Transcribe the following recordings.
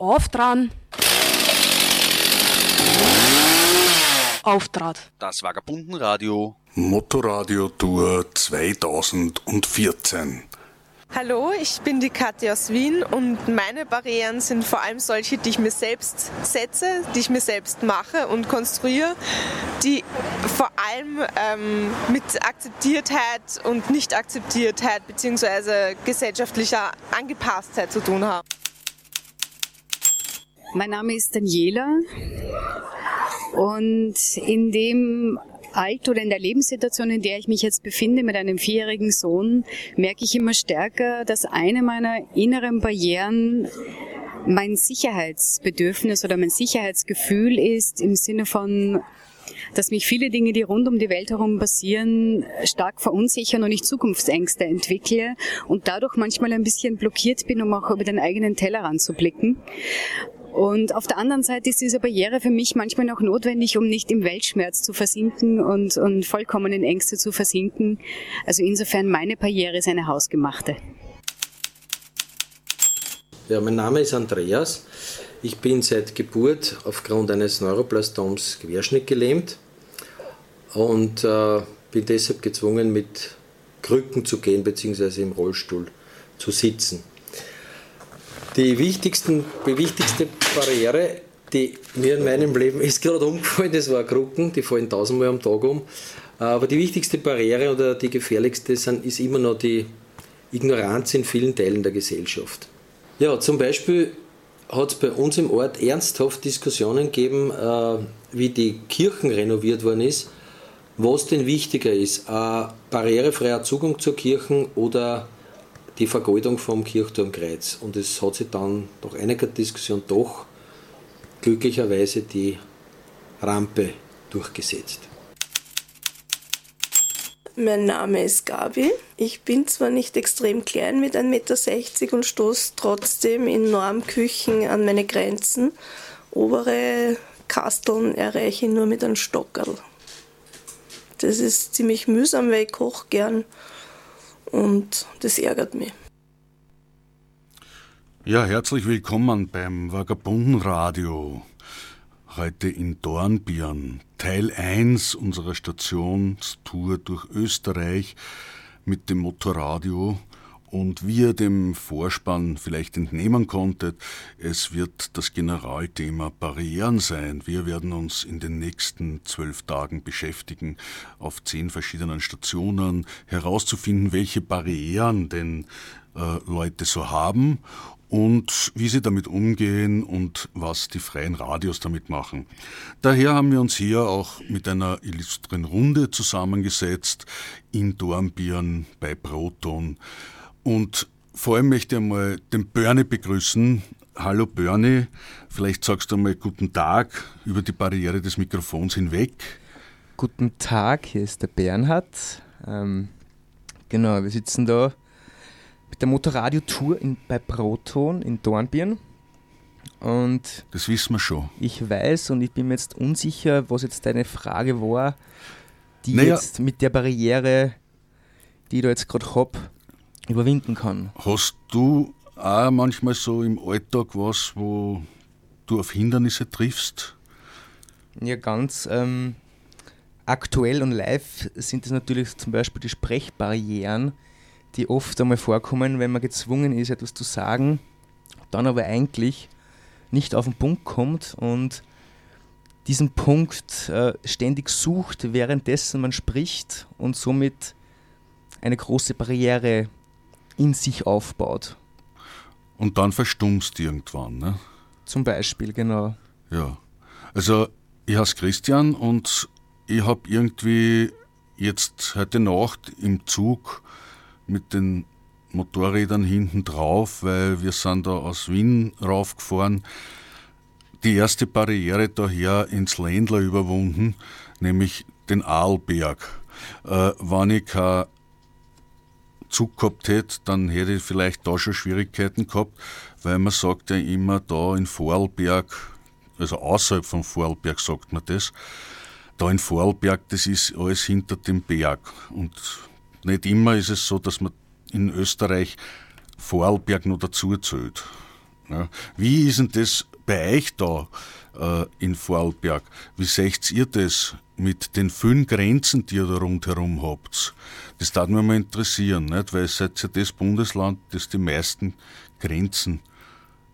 Auftran. Auftrat. Das Vagabundenradio. Motorradio Tour 2014. Hallo, ich bin die Katja aus Wien und meine Barrieren sind vor allem solche, die ich mir selbst setze, die ich mir selbst mache und konstruiere, die vor allem ähm, mit Akzeptiertheit und Nicht-Akzeptiertheit bzw. gesellschaftlicher Angepasstheit zu tun haben. Mein Name ist Daniela und in dem Alter oder in der Lebenssituation, in der ich mich jetzt befinde mit einem vierjährigen Sohn, merke ich immer stärker, dass eine meiner inneren Barrieren mein Sicherheitsbedürfnis oder mein Sicherheitsgefühl ist im Sinne von dass mich viele Dinge, die rund um die Welt herum passieren, stark verunsichern und ich Zukunftsängste entwickle und dadurch manchmal ein bisschen blockiert bin, um auch über den eigenen Tellerrand zu blicken. Und auf der anderen Seite ist diese Barriere für mich manchmal noch notwendig, um nicht im Weltschmerz zu versinken und, und vollkommen in Ängste zu versinken. Also insofern meine Barriere ist eine hausgemachte. Ja, mein Name ist Andreas. Ich bin seit Geburt aufgrund eines Neuroplastoms querschnittgelähmt und äh, bin deshalb gezwungen, mit Krücken zu gehen bzw. im Rollstuhl zu sitzen. Die, wichtigsten, die wichtigste Barriere, die mir in meinem Leben ist gerade umgefallen, das war Krücken, die fallen tausendmal am Tag um. Aber die wichtigste Barriere oder die gefährlichste sind, ist immer noch die Ignoranz in vielen Teilen der Gesellschaft. Ja, zum Beispiel hat es bei uns im Ort ernsthaft Diskussionen gegeben, äh, wie die Kirchen renoviert worden ist, was denn wichtiger ist, ein barrierefreier Zugang zur Kirche oder die Vergoldung vom Kirchturmkreuz. Und es hat sich dann nach einiger Diskussion doch glücklicherweise die Rampe durchgesetzt. Mein Name ist Gabi. Ich bin zwar nicht extrem klein mit 1,60 Meter und stoße trotzdem in Normküchen an meine Grenzen. Obere Kasteln erreiche ich nur mit einem Stockerl. Das ist ziemlich mühsam, weil ich koche gern und das ärgert mich. Ja, herzlich willkommen beim Vagabundenradio. Heute in Dornbirn, Teil 1 unserer Stationstour durch Österreich mit dem Motorradio. Und wie ihr dem Vorspann vielleicht entnehmen konntet, es wird das Generalthema Barrieren sein. Wir werden uns in den nächsten zwölf Tagen beschäftigen, auf zehn verschiedenen Stationen herauszufinden, welche Barrieren denn äh, Leute so haben und wie sie damit umgehen und was die freien Radios damit machen. Daher haben wir uns hier auch mit einer illustren Runde zusammengesetzt in Dornbirn bei Proton. Und vor allem möchte ich einmal den Bernie begrüßen. Hallo Bernie, vielleicht sagst du einmal guten Tag über die Barriere des Mikrofons hinweg. Guten Tag, hier ist der Bernhard. Ähm, genau, wir sitzen da mit der Motorradio-Tour bei Proton in Dornbirn. Und das wissen wir schon. Ich weiß und ich bin mir jetzt unsicher, was jetzt deine Frage war, die naja. jetzt mit der Barriere, die ich da jetzt gerade habe, überwinden kann. Hast du auch manchmal so im Alltag was, wo du auf Hindernisse triffst? Ja, ganz ähm, aktuell und live sind es natürlich zum Beispiel die Sprechbarrieren, die oft einmal vorkommen, wenn man gezwungen ist, etwas zu sagen, dann aber eigentlich nicht auf den Punkt kommt und diesen Punkt äh, ständig sucht, währenddessen man spricht und somit eine große Barriere in sich aufbaut. Und dann verstummst du irgendwann, ne? Zum Beispiel, genau. Ja. Also, ich heiße Christian und ich habe irgendwie jetzt heute Nacht im Zug mit den Motorrädern hinten drauf, weil wir sind da aus Wien raufgefahren, die erste Barriere daher ins Ländler überwunden, nämlich den Aalberg. Äh, wenn ich kein Zug gehabt hätte, dann hätte ich vielleicht da schon Schwierigkeiten gehabt, weil man sagt ja immer da in Vorarlberg, also außerhalb von Vorarlberg sagt man das, da in Vorarlberg, das ist alles hinter dem Berg. Und nicht immer ist es so, dass man in Österreich Vorarlberg noch dazu zählt. Ja. Wie ist denn das bei euch da äh, in Vorarlberg? Wie seht ihr das mit den vielen Grenzen, die ihr da rundherum habt? Das darf mich mal interessieren, nicht? weil ihr seid ja das Bundesland, das die meisten Grenzen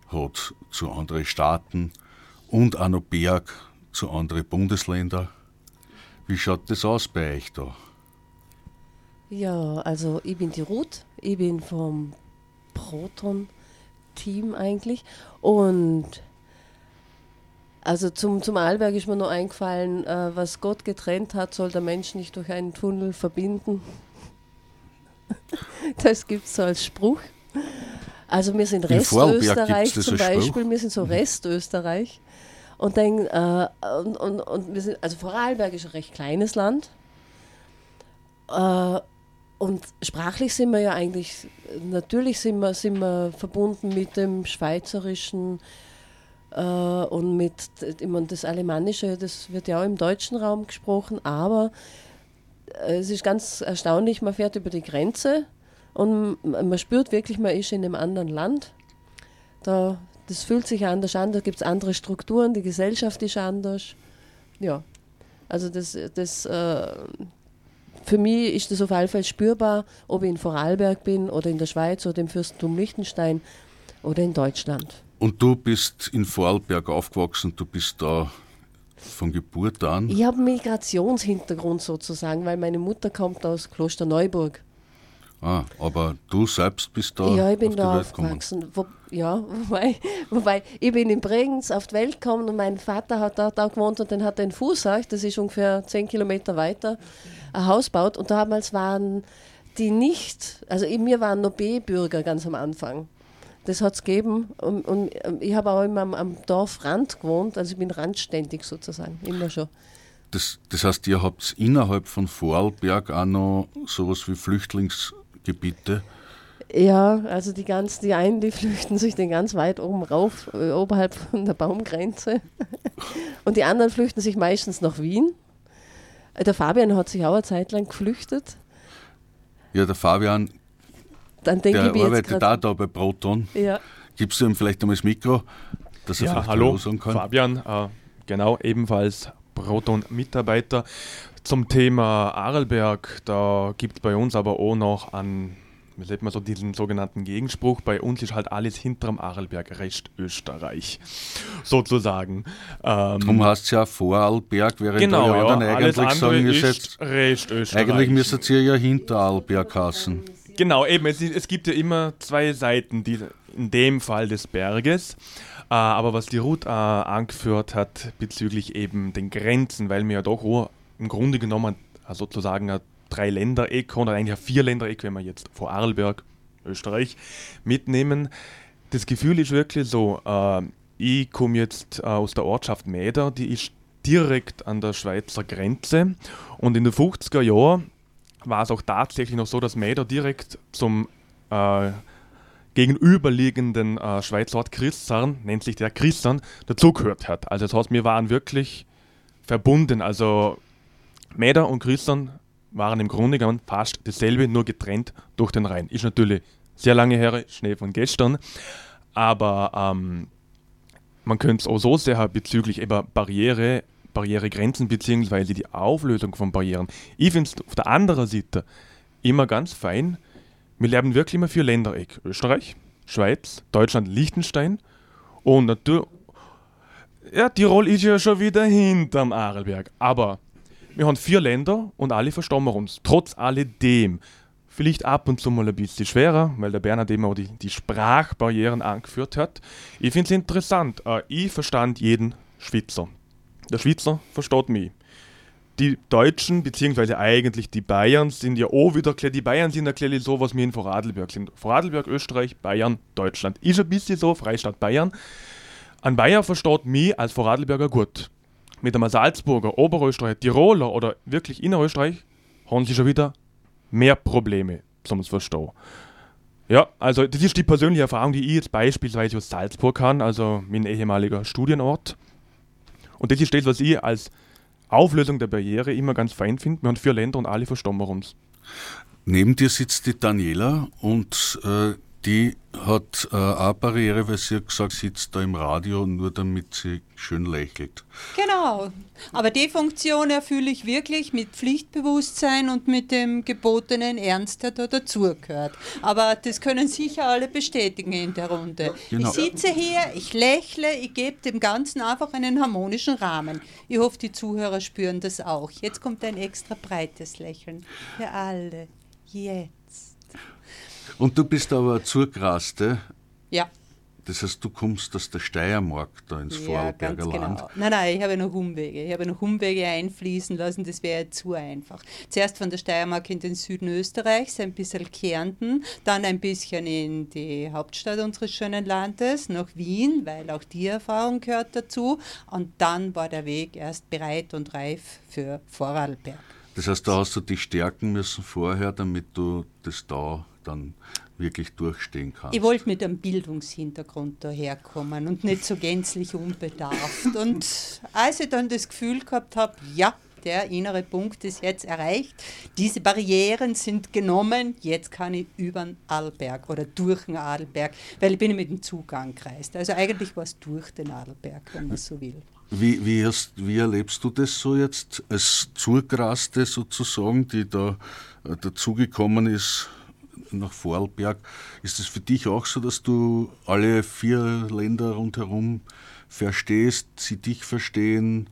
hat zu anderen Staaten und auch noch Berg zu anderen Bundesländern. Wie schaut das aus bei euch da? Ja, also ich bin die Ruth, ich bin vom Proton-Team eigentlich und also zum, zum Arlberg ist mir nur eingefallen, äh, was Gott getrennt hat, soll der Mensch nicht durch einen Tunnel verbinden. das gibt es so als Spruch. Also wir sind Restösterreich zum Beispiel, wir sind so mhm. Restösterreich. Und dann, äh, und, und, und wir sind, also Vorarlberg ist ein recht kleines Land. Äh, und sprachlich sind wir ja eigentlich, natürlich sind wir, sind wir verbunden mit dem Schweizerischen, und mit, ich meine, das Alemannische, das wird ja auch im deutschen Raum gesprochen, aber äh, es ist ganz erstaunlich, man fährt über die Grenze und man spürt wirklich, man ist in einem anderen Land. Da, das fühlt sich anders an, da gibt es andere Strukturen, die Gesellschaft ist anders. Ja, also das, das äh, für mich ist das auf jeden Fall spürbar, ob ich in Vorarlberg bin oder in der Schweiz oder im Fürstentum Liechtenstein oder in Deutschland. Und du bist in Vorarlberg aufgewachsen, du bist da von Geburt an? Ich habe Migrationshintergrund sozusagen, weil meine Mutter kommt aus Klosterneuburg. Ah, aber du selbst bist da Ja, ich bin da aufgewachsen. Wo, ja, wobei, wobei, ich bin in Bregenz auf die Welt gekommen und mein Vater hat da, da gewohnt und dann hat er in Fußach, das ist ungefähr zehn Kilometer weiter, ein Haus gebaut und damals waren die nicht, also in mir waren nur B-Bürger ganz am Anfang. Das hat es gegeben. Und, und, ähm, ich habe auch immer am, am Dorfrand gewohnt, also ich bin randständig sozusagen, immer schon. Das, das heißt, ihr habt innerhalb von Vorarlberg auch noch sowas wie Flüchtlingsgebiete? Ja, also die ganzen, die einen, die flüchten sich den ganz weit oben rauf, äh, oberhalb von der Baumgrenze. Und die anderen flüchten sich meistens nach Wien. Äh, der Fabian hat sich auch eine Zeit lang geflüchtet. Ja, der Fabian dann denke der ich arbeitet auch da bei Proton. Ja. Gibst du ihm vielleicht einmal das Mikro, dass er ja, vielleicht hallo, sagen kann? Fabian, äh, genau, ebenfalls Proton-Mitarbeiter. Zum Thema Arlberg, da gibt es bei uns aber auch noch einen wie nennt man so diesen sogenannten Gegenspruch, bei uns ist halt alles hinterm Arlberg, Rest Österreich, sozusagen. Ähm, Darum heißt es ja Vorarlberg, während genau, ja, dann eigentlich sagen wir jetzt, Rest Österreich. eigentlich müsstet ihr ja hinter Arlberg hassen. Genau, eben, es, es, gibt ja immer zwei Seiten, die, in dem Fall des Berges. Äh, aber was die Ruth äh, angeführt hat bezüglich eben den Grenzen, weil wir ja doch oh, im Grunde genommen äh, sozusagen ein Drei-Länder-Eck oder eigentlich ein Vier-Länder-Eck, wenn wir jetzt vor Arlberg, Österreich, mitnehmen. Das Gefühl ist wirklich so, äh, ich komme jetzt aus der Ortschaft Mäder, die ist direkt an der Schweizer Grenze und in den 50er Jahren war es auch tatsächlich noch so, dass Mäder direkt zum äh, gegenüberliegenden äh, Schweizer Ort Christern, nennt sich der Christern, dazugehört hat. Also das heißt, wir waren wirklich verbunden. Also Mäder und Christern waren im Grunde genommen fast dasselbe, nur getrennt durch den Rhein. Ist natürlich sehr lange her, Schnee von gestern, aber ähm, man könnte es auch so sehr bezüglich eben Barriere Barrieregrenzen bzw. die Auflösung von Barrieren. Ich finde es auf der anderen Seite immer ganz fein. Wir leben wirklich immer vier Ländereck. Österreich, Schweiz, Deutschland, Liechtenstein und natürlich. Ja, Tirol ist ja schon wieder hinterm Arlberg. Aber wir haben vier Länder und alle verstehen uns. Trotz alledem. Vielleicht ab und zu mal ein bisschen schwerer, weil der Bernhard immer die, die Sprachbarrieren angeführt hat. Ich finde es interessant. Äh, ich verstand jeden Schweizer. Der Schweizer versteht mich. Die Deutschen, beziehungsweise eigentlich die Bayern, sind ja auch wieder, die Bayern sind ja so, was wir in Vorarlberg sind. Vorarlberg, Österreich, Bayern, Deutschland. Ist ein bisschen so, Freistaat Bayern. Ein Bayer versteht mich als Vorarlberger gut. Mit einem Salzburger, Oberösterreich, Tiroler oder wirklich Innerösterreich haben sie schon wieder mehr Probleme zum Verstehen. Ja, also das ist die persönliche Erfahrung, die ich jetzt beispielsweise aus Salzburg kann, also mein ehemaliger Studienort. Und das ist das, was ich als Auflösung der Barriere immer ganz fein finde. Wir haben vier Länder und alle verstehen wir uns. Neben dir sitzt die Daniela und äh, die hat äh, auch Barriere, weil sie hat gesagt, sitzt da im Radio nur damit sie schön lächelt. Genau. Aber die Funktion erfülle ich wirklich mit Pflichtbewusstsein und mit dem gebotenen Ernst, der da dazugehört. Aber das können sicher alle bestätigen in der Runde. Genau. Ich sitze hier, ich lächle, ich gebe dem Ganzen einfach einen harmonischen Rahmen. Ich hoffe, die Zuhörer spüren das auch. Jetzt kommt ein extra breites Lächeln für alle. Jetzt. Und du bist aber Zurgraste. Ja. Das heißt, du kommst aus der Steiermark da ins ja, Vorarlberger ganz Land. Genau. Nein, nein, ich habe noch Umwege. Ich habe noch Umwege einfließen lassen, das wäre ja zu einfach. Zuerst von der Steiermark in den Süden Österreichs, ein bisschen Kärnten, dann ein bisschen in die Hauptstadt unseres schönen Landes, nach Wien, weil auch die Erfahrung gehört dazu. Und dann war der Weg erst bereit und reif für Vorarlberg. Das heißt, da hast du dich stärken müssen vorher, damit du das da dann wirklich durchstehen kannst. Ich wollte mit einem Bildungshintergrund daherkommen und nicht so gänzlich unbedarft. und als ich dann das Gefühl gehabt habe, ja, der innere Punkt ist jetzt erreicht, diese Barrieren sind genommen, jetzt kann ich über den Adelberg oder durch den Adelberg, weil ich bin mit dem Zug angereist. Also eigentlich war es durch den Adelberg, wenn man so will. Wie, wie, hast, wie erlebst du das so jetzt als Zugraste sozusagen, die da äh, dazugekommen ist nach Vorarlberg. Ist es für dich auch so, dass du alle vier Länder rundherum verstehst, sie dich verstehen?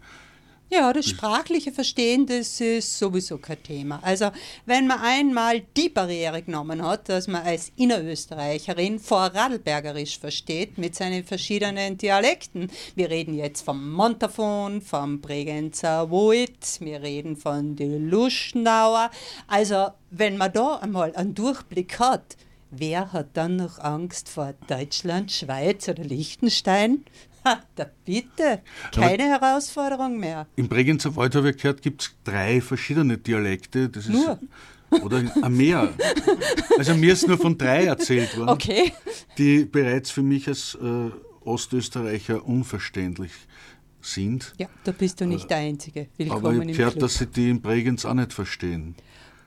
Ja, das sprachliche Verstehen, das ist sowieso kein Thema. Also wenn man einmal die Barriere genommen hat, dass man als Innerösterreicherin Vorarlbergerisch versteht mit seinen verschiedenen Dialekten. Wir reden jetzt vom Montafon, vom Bregenzer Woit, wir reden von der Luschnauer. Also wenn man da einmal einen Durchblick hat, wer hat dann noch Angst vor Deutschland, Schweiz oder Liechtenstein? da bitte, keine Aber Herausforderung mehr. Im Bregenzer Wald habe ich gehört, gibt es drei verschiedene Dialekte. Das nur? Ist, oder mehr. Also mir ist nur von drei erzählt worden, okay. die bereits für mich als äh, Ostösterreicher unverständlich sind. Ja, da bist du nicht der Einzige. Willkommen Aber ich habe gehört, dass sie die in Bregenz auch nicht verstehen.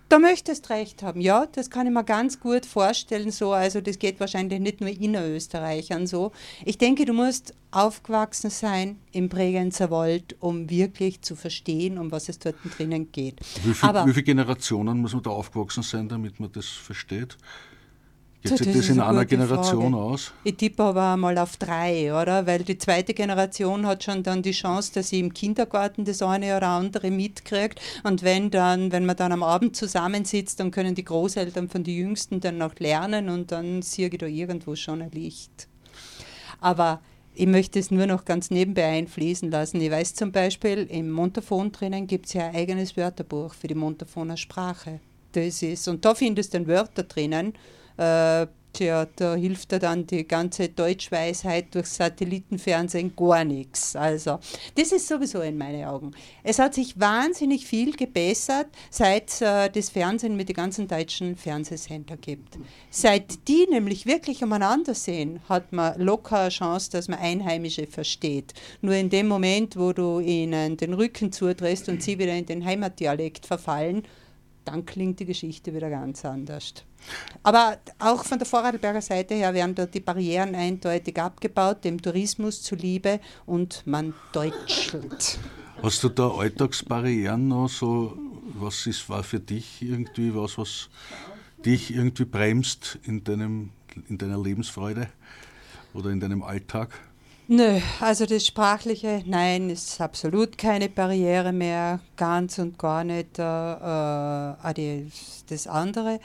Da möchtest recht haben, ja, das kann ich mir ganz gut vorstellen. So, also das geht wahrscheinlich nicht nur Innerösterreichern so. Ich denke, du musst aufgewachsen sein im Bregenzer Wald, um wirklich zu verstehen, um was es dort drinnen geht. Wie, viel, Aber, wie viele Generationen muss man da aufgewachsen sein, damit man das versteht? Geht sich das, das in einer Generation Frage. aus? Ich tippe aber mal auf drei, oder? Weil die zweite Generation hat schon dann die Chance, dass sie im Kindergarten das eine oder andere mitkriegt. Und wenn dann, wenn man dann am Abend zusammensitzt, dann können die Großeltern von den Jüngsten dann noch lernen und dann sehe ich da irgendwo schon ein Licht. Aber ich möchte es nur noch ganz nebenbei einfließen lassen. Ich weiß zum Beispiel, im Montafon drinnen gibt es ja ein eigenes Wörterbuch für die Montafoner Sprache. Das ist, und da findest du dann Wörter drinnen, äh, da hilft ja dann die ganze Deutschweisheit durch Satellitenfernsehen gar nichts. Also, das ist sowieso in meinen Augen. Es hat sich wahnsinnig viel gebessert, seit äh, das Fernsehen mit den ganzen deutschen Fernsehsendern gibt. Seit die nämlich wirklich umeinander sehen, hat man locker eine Chance, dass man Einheimische versteht. Nur in dem Moment, wo du ihnen den Rücken zudrehst und sie wieder in den Heimatdialekt verfallen, dann klingt die Geschichte wieder ganz anders. Aber auch von der Vorarlberger Seite her werden dort die Barrieren eindeutig abgebaut, dem Tourismus zuliebe und man deutschelt. Hast du da Alltagsbarrieren noch so? Was ist, war für dich irgendwie was, was dich irgendwie bremst in, deinem, in deiner Lebensfreude oder in deinem Alltag? Nö, also das Sprachliche, nein, ist absolut keine Barriere mehr, ganz und gar nicht äh, äh, das andere.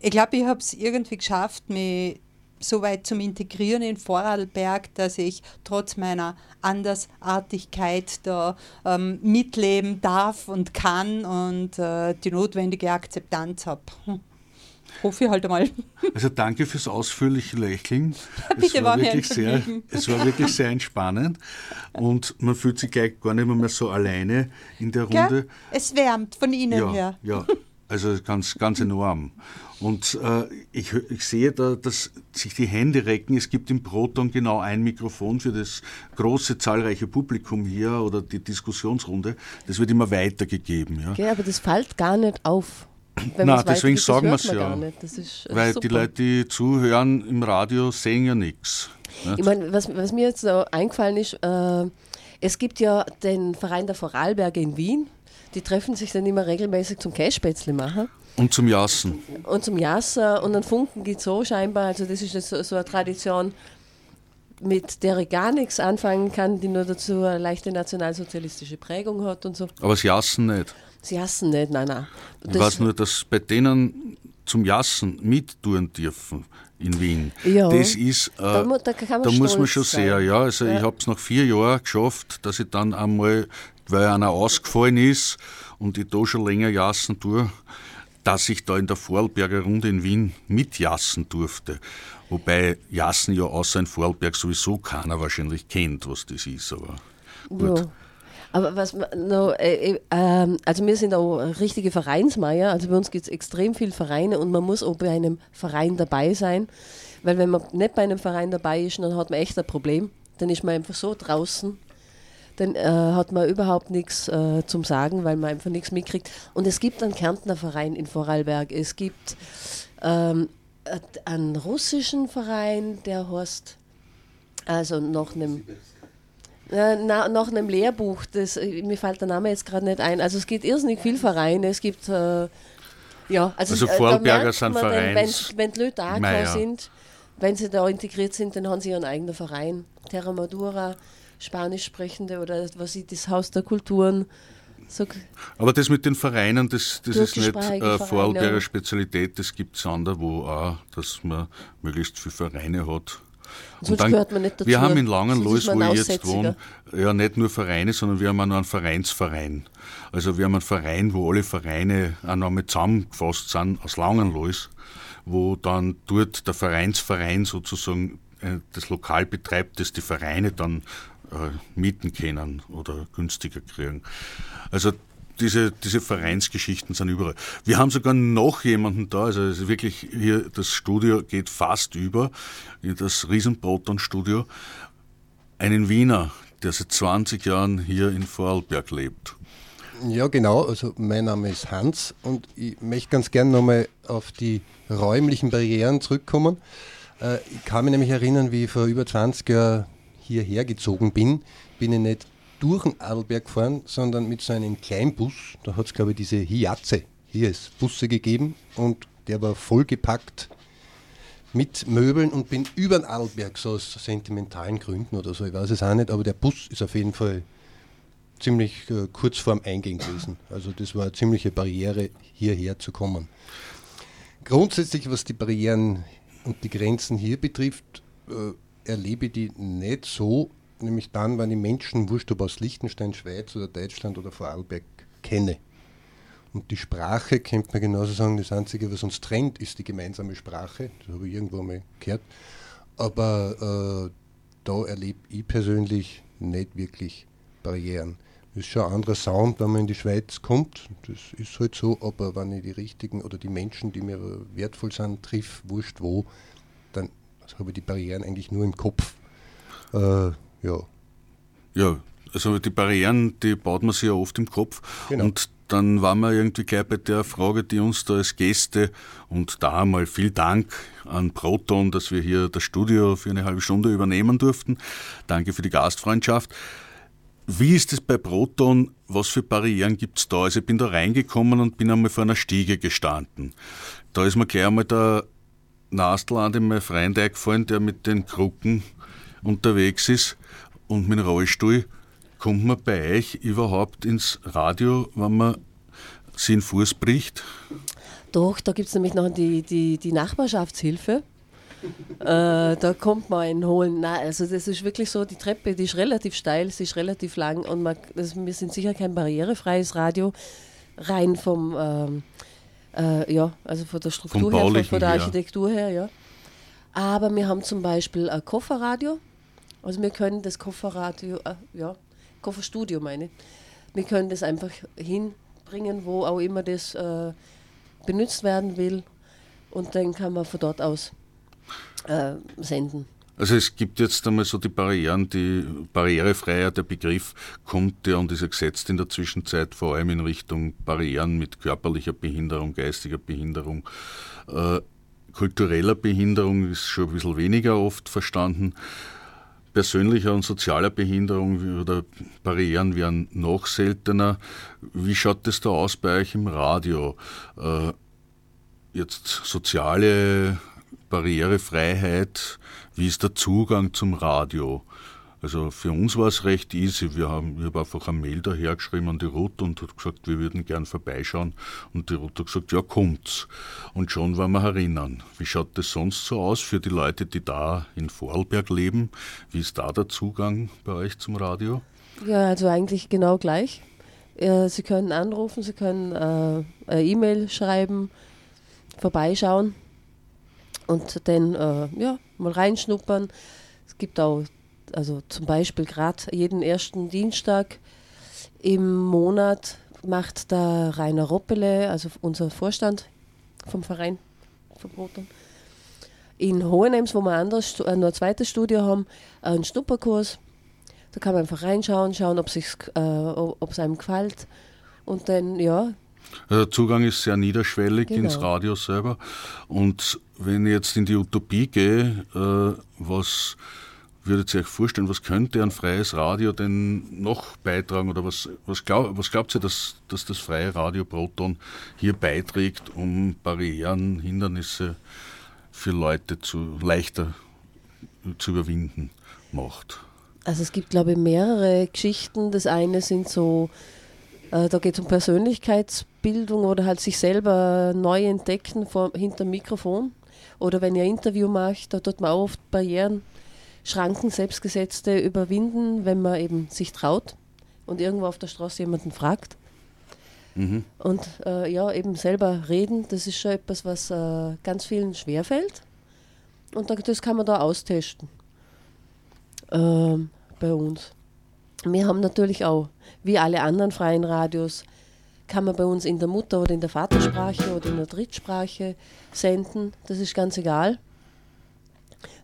Ich glaube, ich habe es irgendwie geschafft, mich so weit zum Integrieren in Vorarlberg, dass ich trotz meiner Andersartigkeit da ähm, mitleben darf und kann und äh, die notwendige Akzeptanz habe. Hm. Hoffe ich halt einmal. Also danke fürs ausführliche Lächeln. Bitte es war, war wirklich sehr, Es war wirklich sehr entspannend und man fühlt sich gleich gar nicht mehr so alleine in der Runde. Ja, es wärmt von Ihnen ja, her. Ja, also ganz, ganz enorm. Und äh, ich, ich, sehe da, dass sich die Hände recken. Es gibt im Proton genau ein Mikrofon für das große, zahlreiche Publikum hier oder die Diskussionsrunde. Das wird immer weitergegeben. Ja. Okay, aber das fällt gar nicht auf. Wenn Nein, deswegen weitergibt, sagen wir es ja. ist, Weil super. die Leute, die zuhören im Radio, sehen ja nichts. Ich meine, was, was mir jetzt noch eingefallen ist, äh, es gibt ja den Verein der Vorarlberger in Wien. Die treffen sich dann immer regelmäßig zum Kässpätzle machen Und zum Jassen. und zum Jasser und einen Funken gibt es so scheinbar. Also das ist jetzt so, so eine Tradition, mit der ich gar nichts anfangen kann, die nur dazu eine leichte nationalsozialistische Prägung hat und so. Aber das Jassen nicht. Sie hassen nicht, nein, nein. Ich weiß nur, dass bei denen zum Jassen mittun dürfen in Wien. Ja. Das ist, äh, Da mu- da man da muss man schon sein. sehr, ja. Also Ja. ich habe es nach vier Jahren geschafft, dass ich dann einmal, weil einer ausgefallen ist und ich da schon länger jassen tue, dass ich da in der Vorarlberger Runde in Wien mitjassen durfte. Wobei Jassen ja außer in Vorarlberg sowieso keiner wahrscheinlich kennt, was das ist. Aber gut. Ja. Aber was man noch, äh, äh, ähm, also wir sind auch richtige Vereinsmeier, also bei uns gibt es extrem viele Vereine und man muss auch bei einem Verein dabei sein, weil wenn man nicht bei einem Verein dabei ist, dann hat man echt ein Problem. Dann ist man einfach so draußen, dann äh, hat man überhaupt nichts äh, zum Sagen, weil man einfach nichts mitkriegt. Und es gibt einen Kärntner Verein in Vorarlberg, es gibt ähm, äh, einen russischen Verein, der heißt, also nach einem äh, na, nach einem Lehrbuch, das, äh, mir fällt der Name jetzt gerade nicht ein. Also es gibt irrsinnig viele Vereine, es gibt, äh, ja, also, Also äh, Vorarlberger sind man, wenn, wenn die Leute da Meier. sind, wenn sie da integriert sind, dann haben sie ihren eigenen Verein. Terra Madura, Spanisch sprechende oder was ich, das Haus der Kulturen. So, Aber das mit den Vereinen, das, das ist nicht äh. Vorarlberger Spezialität, das gibt es anderwo auch, dass man möglichst viele Vereine hat. Sonst gehört man nicht dazu. Wir haben in Langenlois, wo ich jetzt wohne, ja nicht nur Vereine, sondern wir haben auch noch einen Vereinsverein. Also wir haben einen Verein, wo alle Vereine auch noch mit zusammengefasst sind aus Langenlois, wo dann dort der Vereinsverein sozusagen äh, das Lokal betreibt, das die Vereine dann äh, mieten können oder günstiger kriegen. Also diese, diese Vereinsgeschichten sind überall. Wir haben sogar noch jemanden da, also wirklich hier, das Studio geht fast über, das Riesenproton-Studio, einen Wiener, der seit 20 Jahren hier in Vorarlberg lebt. Ja, genau. Also mein Name ist Hans und ich möchte ganz gern nochmal auf die räumlichen Barrieren zurückkommen. Äh, ich kann mich nämlich erinnern, wie ich vor über 20 Jahren hierher gezogen bin, bin ich nicht durch den Adelberg gefahren, sondern mit so einem Kleinbus. Da hat es, glaube ich, diese Hiaze, hier ist Busse gegeben und der war vollgepackt mit Möbeln und bin über den Adelberg, so aus sentimentalen Gründen oder so, ich weiß es auch nicht, aber der Bus ist auf jeden Fall ziemlich äh, kurz vorm Eingehen gewesen. Also das war eine ziemliche Barriere, hierher zu kommen. Grundsätzlich, was die Barrieren und die Grenzen hier betrifft, äh, erlebe die nicht so, nämlich dann, wenn ich Menschen, wurscht ob aus Liechtenstein, Schweiz oder Deutschland oder Vorarlberg, kenne. Und die Sprache, könnte man genauso sagen, das Einzige, was uns trennt, ist die gemeinsame Sprache. Das habe ich irgendwo mal gehört. Aber äh, da erlebe ich persönlich nicht wirklich Barrieren. Das ist schon ein anderer Sound, wenn man in die Schweiz kommt. Das ist halt so, aber wenn ich die richtigen oder die Menschen, die mir wertvoll sind, triff, wurscht wo, dann habe ich die Barrieren eigentlich nur im Kopf. Äh, ja. Ja, also die Barrieren, die baut man sich ja oft im Kopf. Genau. Und dann waren wir irgendwie gleich bei der Frage, die uns da als Gäste und da einmal viel Dank an Proton, dass wir hier das Studio für eine halbe Stunde übernehmen durften. Danke für die Gastfreundschaft. Wie ist es bei Proton? Was für Barrieren gibt es da? Also ich bin da reingekommen und bin einmal vor einer Stiege gestanden. Da ist mir gleich einmal der Nastel an dem mein Freund eingefallen, der mit den Krücken unterwegs ist und mit dem Rollstuhl. Kommt man bei euch überhaupt ins Radio, wenn man sich den Fuß bricht? Doch, da gibt es nämlich noch die, die, die Nachbarschaftshilfe. Äh, da kommt man einen holen. Nein, also das ist wirklich so, die Treppe, die ist relativ steil, sie ist relativ lang und man, das, wir sind sicher kein barrierefreies Radio, rein vom, ähm, äh, ja, also von der Struktur her, von, von der. Architektur her, ja. Aber wir haben zum Beispiel ein Kofferradio, also wir können das Kofferradio, äh, ja, Kofferstudio meine ich, wir können das einfach hinbringen, wo auch immer das äh, benutzt werden will und dann kann man von dort aus äh, senden. Also es gibt jetzt einmal so die Barrieren, die barrierefreier, der Begriff kommt ja und ist ja gesetzt in der Zwischenzeit vor allem in Richtung Barrieren mit körperlicher Behinderung, geistiger Behinderung. Äh, kultureller Behinderung ist schon ein bisschen weniger oft verstanden. Persönlicher und sozialer Behinderung oder Barrieren werden noch seltener. Wie schaut es da aus bei euch im Radio? Äh, jetzt soziale Barrierefreiheit, wie ist der Zugang zum Radio? Also für uns war es recht easy. Wir haben, ich habe einfach eine Mail dahergeschrieben an die Ruth und hat gesagt, wir würden gern vorbeischauen. Und die Ruth hat gesagt, ja, kommt's. Und schon waren wir herinnen. Wie schaut das sonst so aus für die Leute, die da in Vorarlberg leben? Wie ist da der Zugang bei euch zum Radio? Ja, also eigentlich genau gleich. Sie können anrufen, Sie können äh, eine E-Mail schreiben, vorbeischauen und dann äh, ja, mal reinschnuppern. Es gibt auch, also zum Beispiel gerade jeden ersten Dienstag im Monat macht der Rainer Roppele, also unser Vorstand vom Verein verboten, in Hohenems, wo wir anderes, äh, noch ein zweites Studio haben, einen Schnupperkurs. Da kann man einfach reinschauen, schauen, ob es äh, einem gefällt. Und dann, ja, der also Zugang ist sehr niederschwellig genau. ins Radio selber. Und wenn ich jetzt in die Utopie gehe, äh, was würdet ihr euch vorstellen, was könnte ein freies Radio denn noch beitragen oder was, was, glaub, was glaubt ihr, dass, dass das freie Radio Proton hier beiträgt, um Barrieren, Hindernisse für Leute zu, leichter zu überwinden macht? Also es gibt, glaube ich, mehrere Geschichten. Das eine sind so, äh, da geht es um Persönlichkeitsbildung oder halt sich selber neu entdecken vor, hinter dem Mikrofon. Oder wenn ihr ein Interview macht, da tut man auch oft Barrieren, Schranken, selbstgesetzte überwinden, wenn man eben sich traut und irgendwo auf der Straße jemanden fragt. Mhm. Und äh, ja, eben selber reden, das ist schon etwas, was äh, ganz vielen schwerfällt. Und das kann man da austesten äh, bei uns. Wir haben natürlich auch, wie alle anderen freien Radios, kann man bei uns in der Mutter- oder in der Vatersprache oder in der Drittsprache senden. Das ist ganz egal.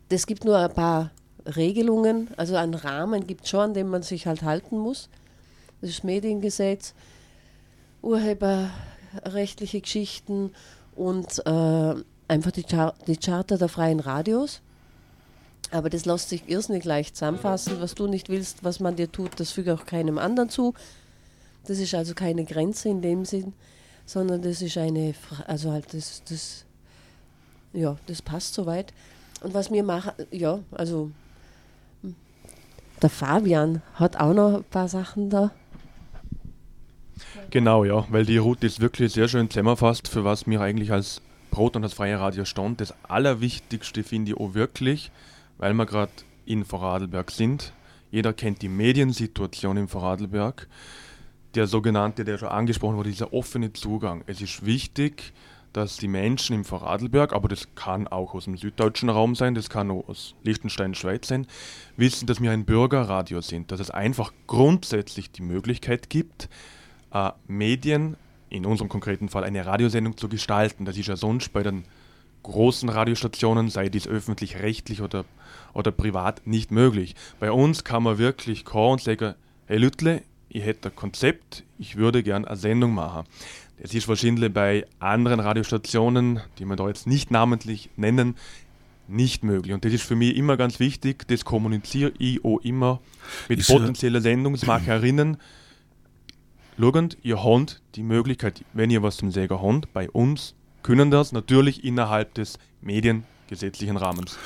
Es gibt nur ein paar Regelungen, also einen Rahmen gibt es schon, an dem man sich halt halten muss. Das ist Mediengesetz, urheberrechtliche Geschichten und äh, einfach die, Char die Charta der freien Radios. Aber das lässt sich irrsinnig leicht zusammenfassen. Was du nicht willst, was man dir tut, das füge auch keinem anderen zu. Das ist also keine Grenze in dem Sinn, sondern das ist eine, also halt das, das, ja, das passt soweit. Und was wir machen, ja, also der Fabian hat auch noch ein paar Sachen da. Genau, ja, weil die Route ist wirklich sehr schön zusammenfasst, für was mir eigentlich als Brot und das freie Radio stand. Das Allerwichtigste finde ich auch wirklich, weil wir gerade in Vorarlberg sind. Jeder kennt die Mediensituation in Vorarlberg der sogenannte, der schon angesprochen wurde, dieser offene Zugang. Es ist wichtig, dass die Menschen im Vorarlberg, aber das kann auch aus dem süddeutschen Raum sein, das kann auch aus Liechtenstein, Schweiz sein, wissen, dass wir ein Bürgerradio sind, dass es einfach grundsätzlich die Möglichkeit gibt, äh, Medien, in unserem konkreten Fall eine Radiosendung zu gestalten. Das ist ja sonst bei den großen Radiostationen, sei dies öffentlich-rechtlich oder, oder privat, nicht möglich. Bei uns kann man wirklich kommen und sagen, hey Lüttle, ich hätte ein Konzept, ich würde gern eine Sendung machen. Das ist wahrscheinlich bei anderen Radiostationen, die wir da jetzt nicht namentlich nennen, nicht möglich. Und das ist für mich immer ganz wichtig, das kommuniziere ich auch immer mit ist potenziellen Sendungsmacherinnen. Schaut, ihr habt die Möglichkeit, wenn ihr was zum Säger habt, bei uns können das natürlich innerhalb des mediengesetzlichen Rahmens.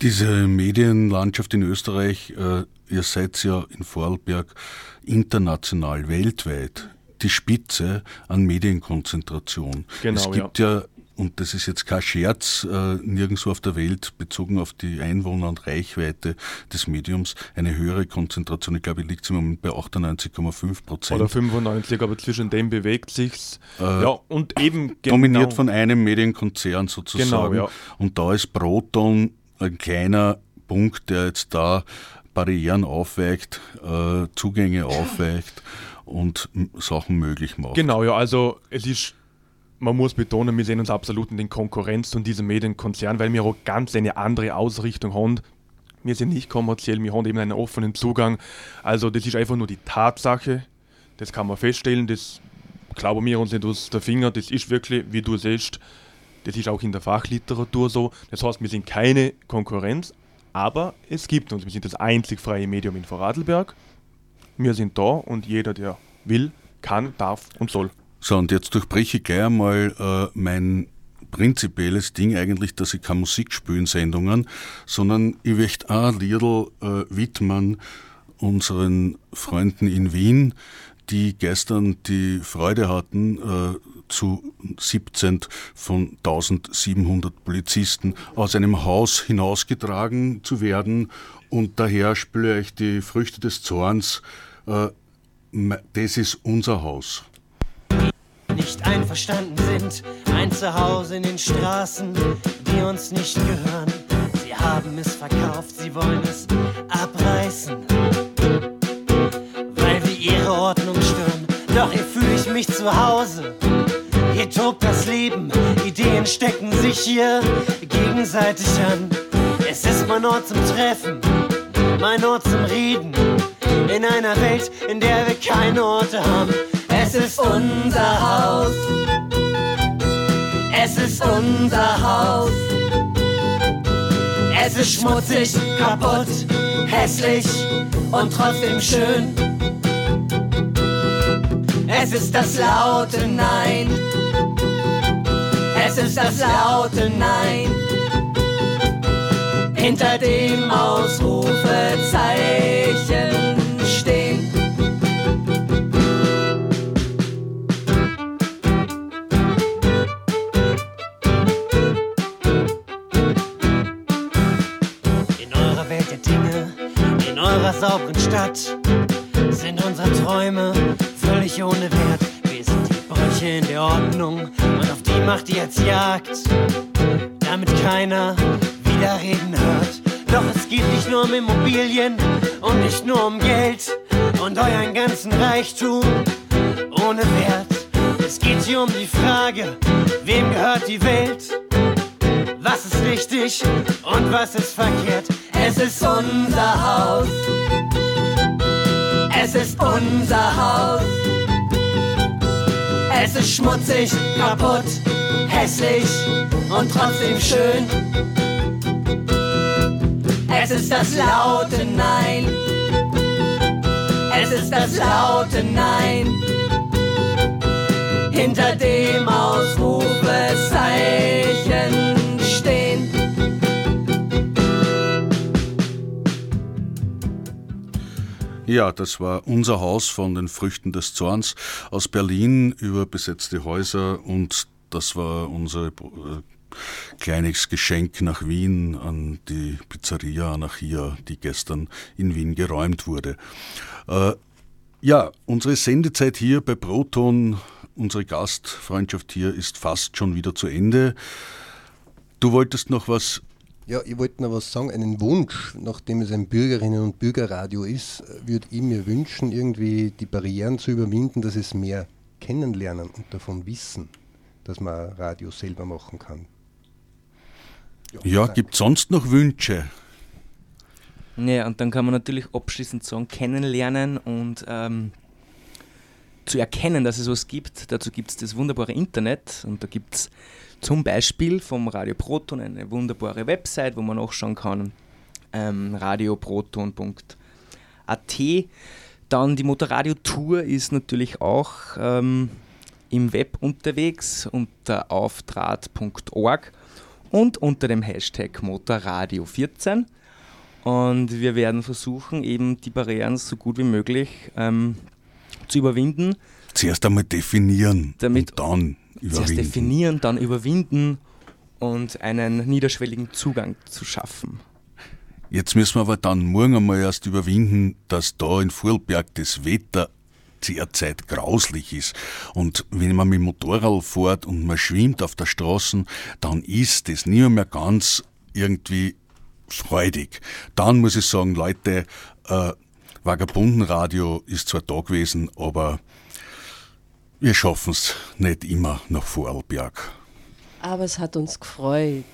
Diese Medienlandschaft in Österreich, äh, ihr seid ja in Vorarlberg international, weltweit die Spitze an Medienkonzentration. Genau, es gibt ja, ja und das ist jetzt kein Scherz, äh, nirgendwo auf der Welt bezogen auf die Einwohner und Reichweite des Mediums eine höhere Konzentration. Ich glaube, liegt im Moment bei 98,5 Prozent. Oder 95, aber zwischen dem bewegt sich's. Äh, ja, und eben genau. Dominiert von einem Medienkonzern sozusagen. Genau, ja. Und da ist Proton ein kleiner Punkt, der jetzt da Barrieren aufweicht, äh, Zugänge aufweicht und Sachen möglich macht. Genau, ja, also es ist man muss betonen, wir sehen uns absolut in den Konkurrenz zu diesem Medienkonzern, weil wir auch ganz eine andere Ausrichtung haben. Wir sind nicht kommerziell, wir haben eben einen offenen Zugang. Also das ist einfach nur die Tatsache, das kann man feststellen, das glauben wir uns nicht aus der Finger, das ist wirklich, wie du siehst, das ist auch in der Fachliteratur so. Das heißt, wir sind keine Konkurrenz, aber es gibt uns. Wir sind das einzig freie Medium in Vorarlberg. Wir sind da und jeder, der will, kann, darf und soll. So, und jetzt durchbreche ich gleich einmal äh, mein prinzipielles Ding eigentlich, dass ich keine Musik spiele in Sendungen, sondern ich möchte auch Liedl äh, widmen unseren Freunden in Wien, die gestern die Freude hatten, äh, zu 17 von 1700 Polizisten aus einem Haus hinausgetragen zu werden. Und daher spüre ich die Früchte des Zorns. Äh, das ist unser Haus. Nicht einverstanden sind, ein Zuhause in den Straßen, die uns nicht gehören. Sie haben es verkauft, sie wollen es abreißen, weil wir ihre Ordnung stören. Doch hier fühle ich mich zu Hause. Hier tobt das Leben, Ideen stecken sich hier gegenseitig an. Es ist mein Ort zum Treffen, mein Ort zum Reden. In einer Welt, in der wir keine Orte haben. Es ist unser Haus. Es ist unser Haus. Es ist schmutzig, kaputt, hässlich und trotzdem schön. Es ist das laute Nein. Es ist das laute Nein. Hinter dem Ausrufezeichen Stadt, sind unsere Träume völlig ohne Wert. Wir sind die Brüche in der Ordnung und auf die macht ihr jetzt Jagd, damit keiner wieder reden hört. Doch es geht nicht nur um Immobilien und nicht nur um Geld und euren ganzen Reichtum ohne Wert. Es geht hier um die Frage, wem gehört die Welt? Was ist richtig und was ist verkehrt? Es ist unser Haus. Es ist unser Haus. Es ist schmutzig, kaputt, hässlich und trotzdem schön. Es ist das laute Nein. Es ist das laute Nein. Hinter dem Ausrufezeichen Ja, das war unser Haus von den Früchten des Zorns aus Berlin über besetzte Häuser und das war unser äh, kleines Geschenk nach Wien an die Pizzeria Anarchia, die gestern in Wien geräumt wurde. Äh, ja, unsere Sendezeit hier bei Proton, unsere Gastfreundschaft hier ist fast schon wieder zu Ende. Du wolltest noch was ja, ich wollte noch was sagen. Einen Wunsch, nachdem es ein Bürgerinnen- und Bürgerradio ist, würde ich mir wünschen, irgendwie die Barrieren zu überwinden, dass es mehr kennenlernen und davon wissen, dass man Radio selber machen kann. Ja, gibt es sonst noch Wünsche? Ja, und dann kann man natürlich abschließend sagen, kennenlernen und ähm, zu erkennen, dass es was gibt. Dazu gibt es das wunderbare Internet und da gibt es zum Beispiel vom Radio Proton eine wunderbare Website, wo man nachschauen kann, ähm, radioproton.at. Dann die Motorradio-Tour ist natürlich auch ähm, im Web unterwegs unter auftrat.org und unter dem Hashtag Motorradio14. Und wir werden versuchen, eben die Barrieren so gut wie möglich ähm, zu überwinden. Zuerst einmal definieren Damit und dann Zuerst überwinden. definieren, dann überwinden und einen niederschwelligen Zugang zu schaffen. Jetzt müssen wir aber dann morgen einmal erst überwinden, dass da in Vorarlberg das Wetter derzeit grauslich ist. Und wenn man mit dem Motorrad fährt und man schwimmt auf der Straße, dann ist das nie mehr ganz irgendwie freudig. Dann muss ich sagen, Leute, äh, Vagabundenradio ist zwar da gewesen, aber Wir schaffen es nicht immer nach Vorarlberg. Aber es hat uns gefreut.